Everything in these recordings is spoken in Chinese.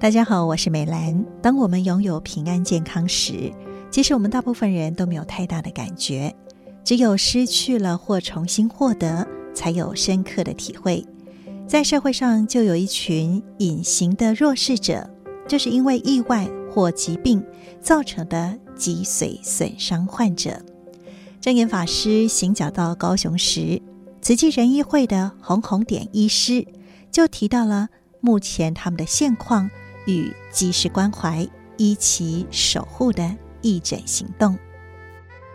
大家好，我是美兰。当我们拥有平安健康时，其实我们大部分人都没有太大的感觉，只有失去了或重新获得，才有深刻的体会。在社会上，就有一群隐形的弱势者，就是因为意外或疾病造成的脊髓损伤患者。正眼法师行脚到高雄时，慈济仁医会的红红点医师就提到了目前他们的现况。与及时关怀、一起守护的义诊行动。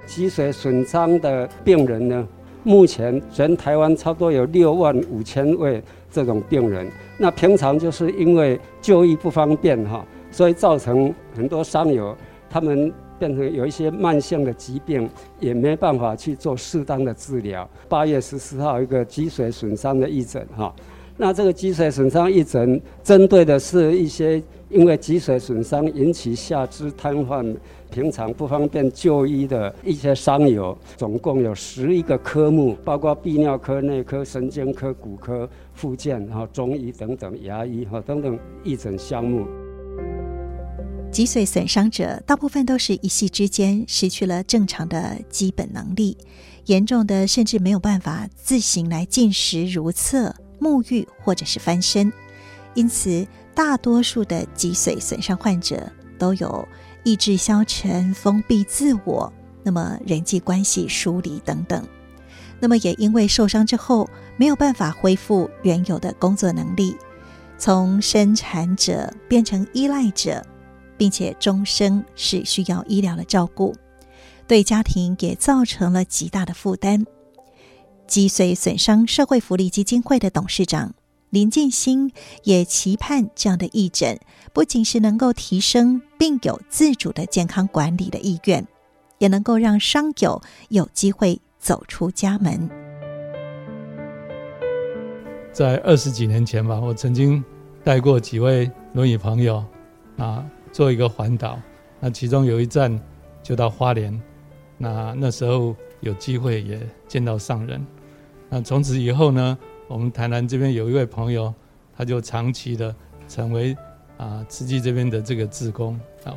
脊髓损伤的病人呢，目前全台湾差不多有六万五千位这种病人。那平常就是因为就医不方便哈，所以造成很多伤友他们变成有一些慢性的疾病，也没办法去做适当的治疗。八月十四号一个脊髓损伤的义诊哈。那这个脊髓损伤义诊针对的是一些因为脊髓损伤引起下肢瘫痪、平常不方便就医的一些伤友，总共有十一个科目，包括泌尿科、内科、神经科、骨科、复健、然后中医等等、牙医哈等等义诊项目。脊髓损伤者大部分都是一夕之间失去了正常的基本能力，严重的甚至没有办法自行来进食如厕。沐浴或者是翻身，因此大多数的脊髓损伤患者都有意志消沉、封闭自我，那么人际关系疏离等等。那么也因为受伤之后没有办法恢复原有的工作能力，从生产者变成依赖者，并且终生是需要医疗的照顾，对家庭也造成了极大的负担。脊髓损伤社会福利基金会的董事长林建兴也期盼这样的义诊，不仅是能够提升病友自主的健康管理的意愿，也能够让伤友有机会走出家门。在二十几年前吧，我曾经带过几位轮椅朋友啊，做一个环岛，那其中有一站就到花莲，那那时候有机会也见到上人。那从此以后呢，我们台南这边有一位朋友，他就长期的成为啊慈济这边的这个志工啊。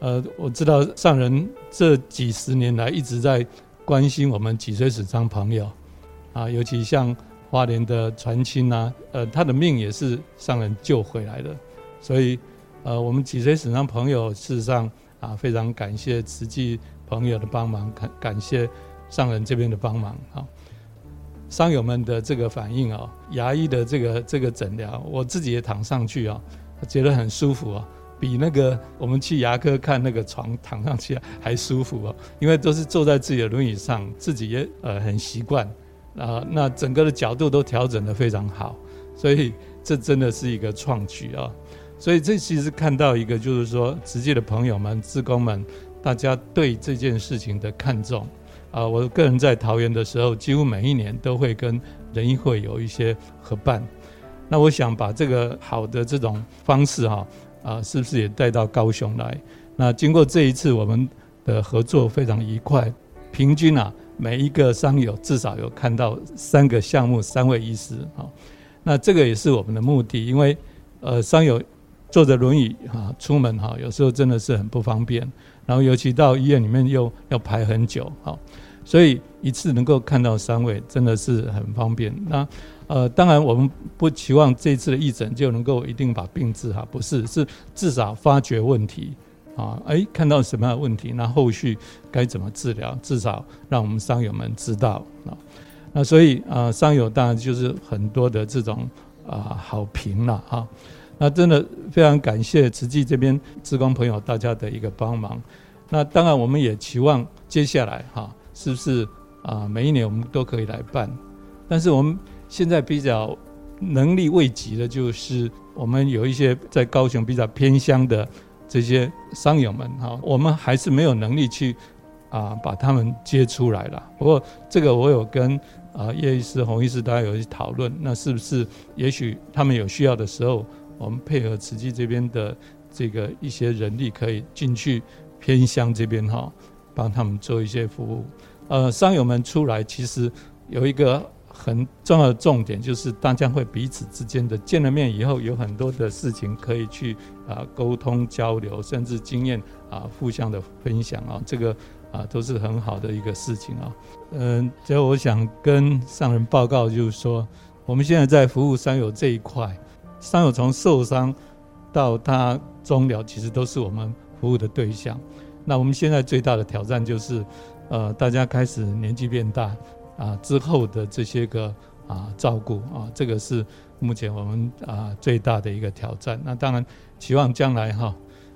呃，我知道上人这几十年来一直在关心我们脊髓损伤朋友啊，尤其像花莲的传亲呐，呃，他的命也是上人救回来的，所以呃，我们脊髓损伤朋友事实上啊，非常感谢慈济朋友的帮忙，感感谢上人这边的帮忙啊。伤友们的这个反应啊，牙医的这个这个诊疗，我自己也躺上去啊，觉得很舒服啊，比那个我们去牙科看那个床躺上去还舒服啊，因为都是坐在自己的轮椅上，自己也呃很习惯啊，那整个的角度都调整得非常好，所以这真的是一个创举啊，所以这其实看到一个就是说，直接的朋友们、职工们，大家对这件事情的看重。啊，我个人在桃园的时候，几乎每一年都会跟人医会有一些合办。那我想把这个好的这种方式哈，啊，是不是也带到高雄来？那经过这一次我们的合作非常愉快，平均啊，每一个商友至少有看到三个项目，三位医师啊。那这个也是我们的目的，因为呃，商友坐着轮椅哈出门哈，有时候真的是很不方便。然后尤其到医院里面又要排很久，好，所以一次能够看到三位真的是很方便。那呃，当然我们不期望这次的义诊就能够一定把病治好，不是，是至少发觉问题啊，哎，看到什么样的问题，那后续该怎么治疗，至少让我们伤友们知道啊。那所以啊，伤友当然就是很多的这种啊好评了啊。那真的非常感谢慈济这边志工朋友大家的一个帮忙。那当然我们也期望接下来哈，是不是啊每一年我们都可以来办？但是我们现在比较能力未及的，就是我们有一些在高雄比较偏乡的这些商友们哈，我们还是没有能力去啊把他们接出来了。不过这个我有跟啊叶医师、洪医师大家有一些讨论，那是不是也许他们有需要的时候？我们配合慈济这边的这个一些人力，可以进去偏乡这边哈，帮他们做一些服务。呃，商友们出来其实有一个很重要的重点就是大家会彼此之间的见了面以后，有很多的事情可以去啊沟通交流，甚至经验啊互相的分享啊，这个啊都是很好的一个事情啊。嗯，最后我想跟上人报告，就是说我们现在在服务商友这一块，伤友从受伤到他终了，其实都是我们服务的对象。那我们现在最大的挑战就是，呃，大家开始年纪变大。啊，之后的这些个啊照顾啊，这个是目前我们啊最大的一个挑战。那当然，期望将来哈，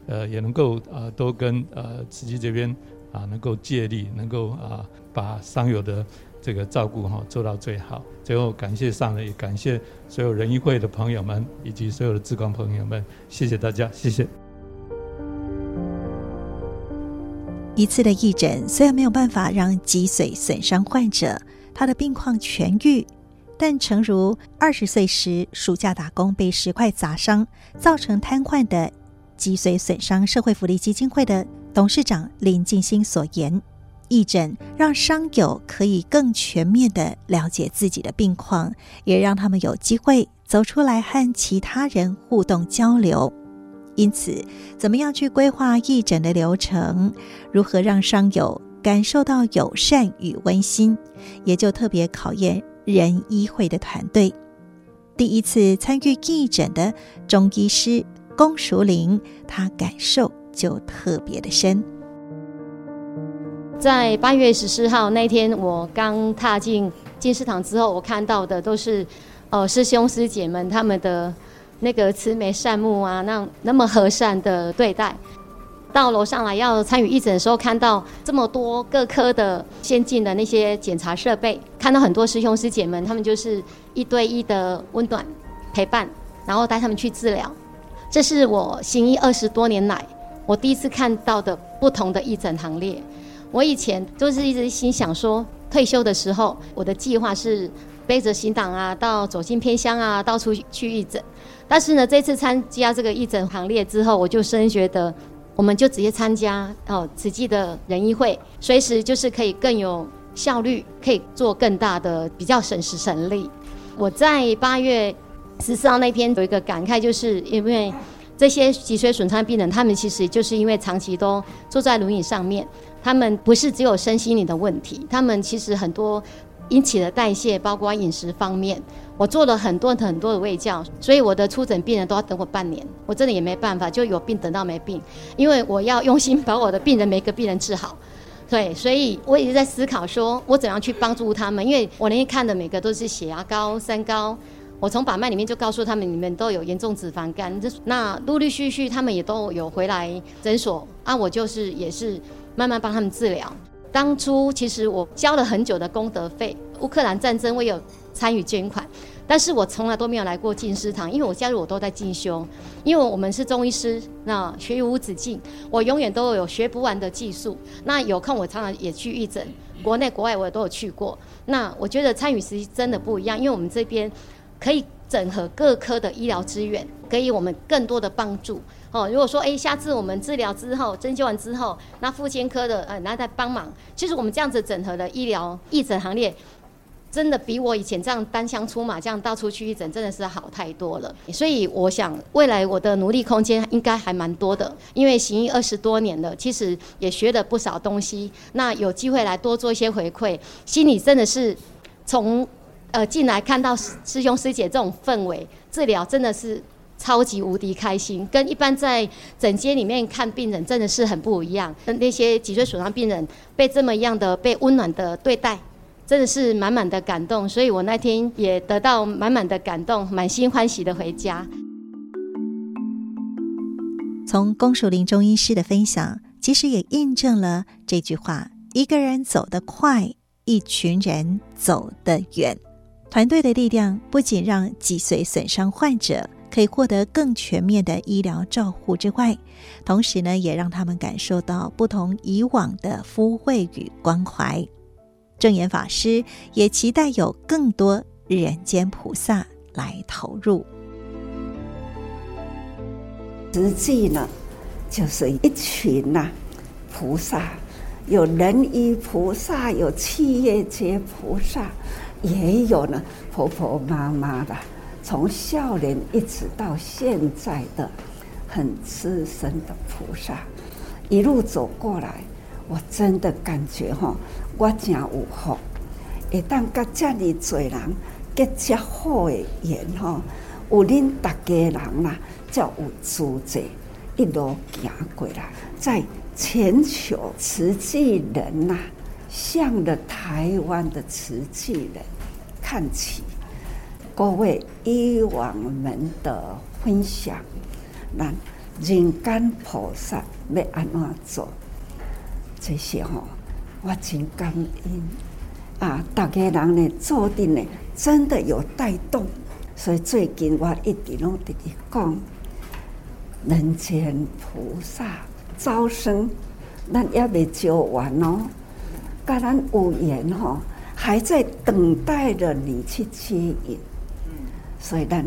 呃，也能够呃都跟呃慈济这边啊能够借力，能够啊把伤友的这个照顾哈做到最好。最后，感谢上人，也感谢所有仁医会的朋友们以及所有的志工朋友们，谢谢大家，谢谢。一次的义诊虽然没有办法让脊髓损伤患者他的病况痊愈，但诚如二十岁时暑假打工被石块砸伤造成瘫痪的脊髓损伤社会福利基金会的董事长林静心所言，义诊让伤友可以更全面地了解自己的病况，也让他们有机会走出来和其他人互动交流。因此，怎么样去规划义诊的流程？如何让伤友感受到友善与温馨，也就特别考验仁医会的团队。第一次参与义诊的中医师龚淑玲，她感受就特别的深。在八月十四号那天，我刚踏进静思堂之后，我看到的都是呃师兄师姐们他们的。那个慈眉善目啊，那那么和善的对待，到楼上来要参与义诊的时候，看到这么多各科的先进的那些检查设备，看到很多师兄师姐们，他们就是一对一的温暖陪伴，然后带他们去治疗。这是我行医二十多年来，我第一次看到的不同的义诊行列。我以前都是一直心想说，退休的时候，我的计划是背着行囊啊，到走进偏乡啊，到处去义诊。但是呢，这次参加这个义诊行列之后，我就深觉得，我们就直接参加哦，慈济的仁医会，随时就是可以更有效率，可以做更大的，比较省时省力。我在八月十四号那天有一个感慨，就是因为这些脊髓损伤病人，他们其实就是因为长期都坐在轮椅上面，他们不是只有身心灵的问题，他们其实很多。引起的代谢，包括饮食方面，我做了很多很多的胃教，所以我的初诊病人都要等我半年，我真的也没办法，就有病等到没病，因为我要用心把我的病人每个病人治好，对，所以我一直在思考，说我怎样去帮助他们，因为我那天看的每个都是血压高、三高，我从把脉里面就告诉他们，你们都有严重脂肪肝，那陆陆续续他们也都有回来诊所，啊，我就是也是慢慢帮他们治疗。当初其实我交了很久的功德费，乌克兰战争我有参与捐款，但是我从来都没有来过静思堂，因为我加入我都在进修，因为我们是中医师，那学无止境，我永远都有学不完的技术。那有空我常常也去义诊，国内国外我也都有去过。那我觉得参与实真的不一样，因为我们这边可以整合各科的医疗资源，给予我们更多的帮助。哦，如果说哎，下次我们治疗之后，针灸完之后，那复健科的呃，然后再帮忙。其实我们这样子整合的医疗义诊行列，真的比我以前这样单枪出马这样到处去义诊，真的是好太多了。所以我想，未来我的努力空间应该还蛮多的，因为行医二十多年了，其实也学了不少东西。那有机会来多做一些回馈，心里真的是从呃进来看到师兄师姐这种氛围，治疗真的是。超级无敌开心，跟一般在诊间里面看病人真的是很不一样。跟那些脊椎损伤病人被这么样的被温暖的对待，真的是满满的感动。所以我那天也得到满满的感动，满心欢喜的回家。从龚淑玲中医师的分享，其实也印证了这句话：一个人走得快，一群人走得远。团队的力量不仅让脊髓损伤患者。可以获得更全面的医疗照护之外，同时呢，也让他们感受到不同以往的抚慰与关怀。证严法师也期待有更多人间菩萨来投入。实际呢，就是一群呐、啊、菩萨，有人医菩萨，有企业界菩萨，也有呢婆婆妈妈的，从少年一直到现在的很资深的菩萨，一路走过来，我真的感觉哈，我真有福，会当甲这么多人结这好的缘哈，有恁大家人啦，才有资格一路行过来，在全球慈济人呐，向着台湾的瓷器人看齐。各位以往们的分享，那人间菩萨要安怎做？这些哈，我真感恩啊！大家人呢，做的呢，真的有带动。所以最近我一直拢在讲，人间菩萨招生，咱也未招完哦。跟咱有缘吼，还在等待着你去接引。所以咱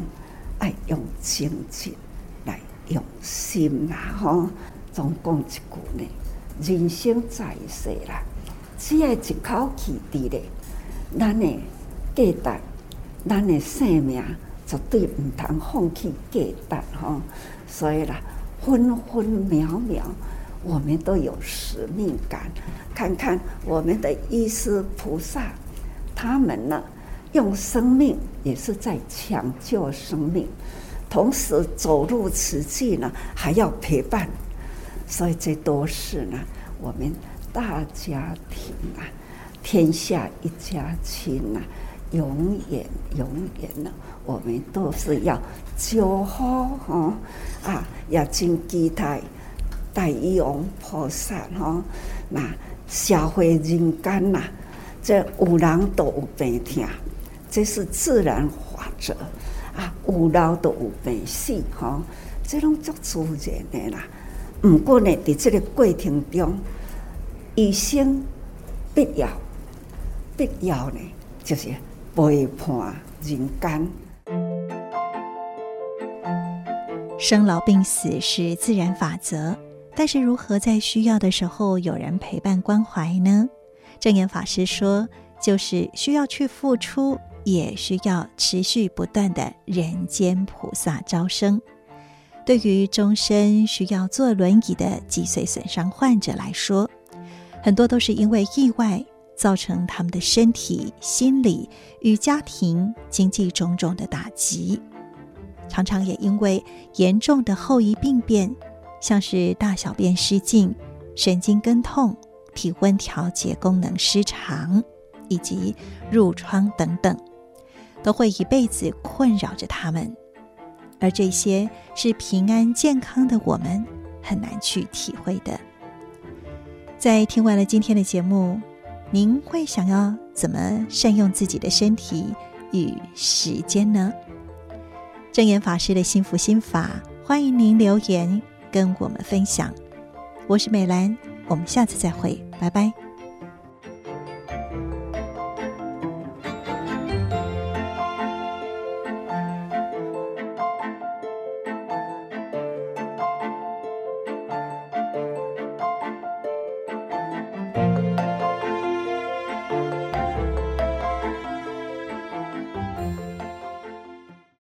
爱用精进来用心啦，吼，总讲一句呢，人生在世啦，只要一口气伫咧，咱的价值，咱的生命绝对唔通放弃价值吼。所以啦，分分秒秒，我们都有使命感。看看我们的医师菩萨，他们呢？用生命也是在抢救生命，同时走入此际呢，还要陪伴，所以这都是呢，我们大家庭啊，天下一家亲呐，永远永远呢，我们都是要祝福哈啊，要真期待大医王菩萨吼，那社会人间呐，这有人都有病痛。这是自然法则啊，有老都有病死吼，这种足自然的啦。不过呢，在这个过程中，医生必要必要呢，就是陪伴人间。生老病死是自然法则，但是如何在需要的时候有人陪伴关怀呢？证严法师说，就是需要去付出。也需要持续不断的人间菩萨招生。对于终身需要坐轮椅的脊髓损伤患者来说，很多都是因为意外造成他们的身体、心理与家庭、经济种种的打击，常常也因为严重的后遗病变，像是大小便失禁、神经根痛、体温调节功能失常以及褥疮等等。都会一辈子困扰着他们，而这些是平安健康的我们很难去体会的。在听完了今天的节目，您会想要怎么善用自己的身体与时间呢？正言法师的幸福心法，欢迎您留言跟我们分享。我是美兰，我们下次再会，拜拜。